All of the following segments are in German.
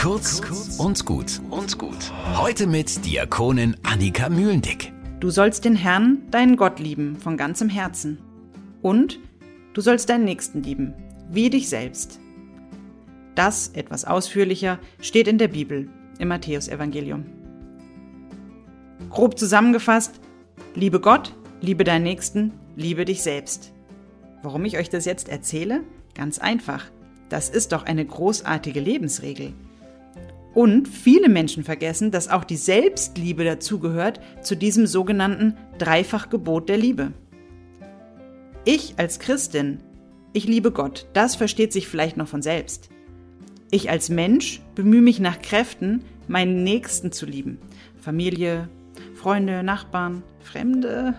Kurz und gut und gut. Heute mit Diakonin Annika Mühlendick. Du sollst den Herrn, deinen Gott lieben, von ganzem Herzen. Und du sollst deinen Nächsten lieben, wie dich selbst. Das, etwas ausführlicher, steht in der Bibel, im Matthäusevangelium. Grob zusammengefasst, liebe Gott, liebe deinen Nächsten, liebe dich selbst. Warum ich euch das jetzt erzähle? Ganz einfach. Das ist doch eine großartige Lebensregel. Und viele Menschen vergessen, dass auch die Selbstliebe dazugehört zu diesem sogenannten Dreifachgebot der Liebe. Ich als Christin, ich liebe Gott, das versteht sich vielleicht noch von selbst. Ich als Mensch bemühe mich nach Kräften, meinen Nächsten zu lieben. Familie, Freunde, Nachbarn, Fremde.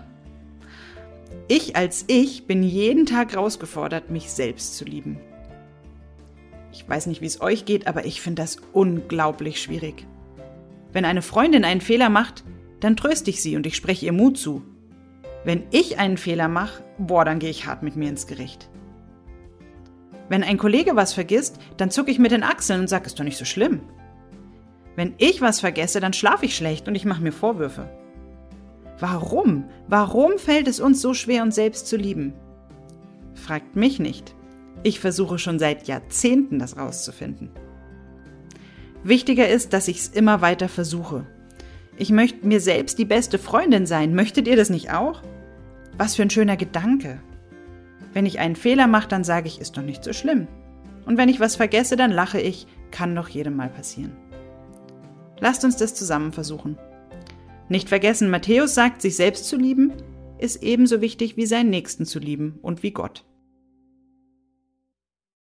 Ich als Ich bin jeden Tag herausgefordert, mich selbst zu lieben. Ich weiß nicht, wie es euch geht, aber ich finde das unglaublich schwierig. Wenn eine Freundin einen Fehler macht, dann tröste ich sie und ich spreche ihr Mut zu. Wenn ich einen Fehler mache, boah, dann gehe ich hart mit mir ins Gericht. Wenn ein Kollege was vergisst, dann zucke ich mit den Achseln und sage, ist doch nicht so schlimm. Wenn ich was vergesse, dann schlafe ich schlecht und ich mache mir Vorwürfe. Warum? Warum fällt es uns so schwer, uns selbst zu lieben? Fragt mich nicht. Ich versuche schon seit Jahrzehnten das rauszufinden. Wichtiger ist, dass ich es immer weiter versuche. Ich möchte mir selbst die beste Freundin sein. Möchtet ihr das nicht auch? Was für ein schöner Gedanke. Wenn ich einen Fehler mache, dann sage ich, ist doch nicht so schlimm. Und wenn ich was vergesse, dann lache ich, kann doch jedem mal passieren. Lasst uns das zusammen versuchen. Nicht vergessen, Matthäus sagt, sich selbst zu lieben, ist ebenso wichtig wie seinen Nächsten zu lieben und wie Gott.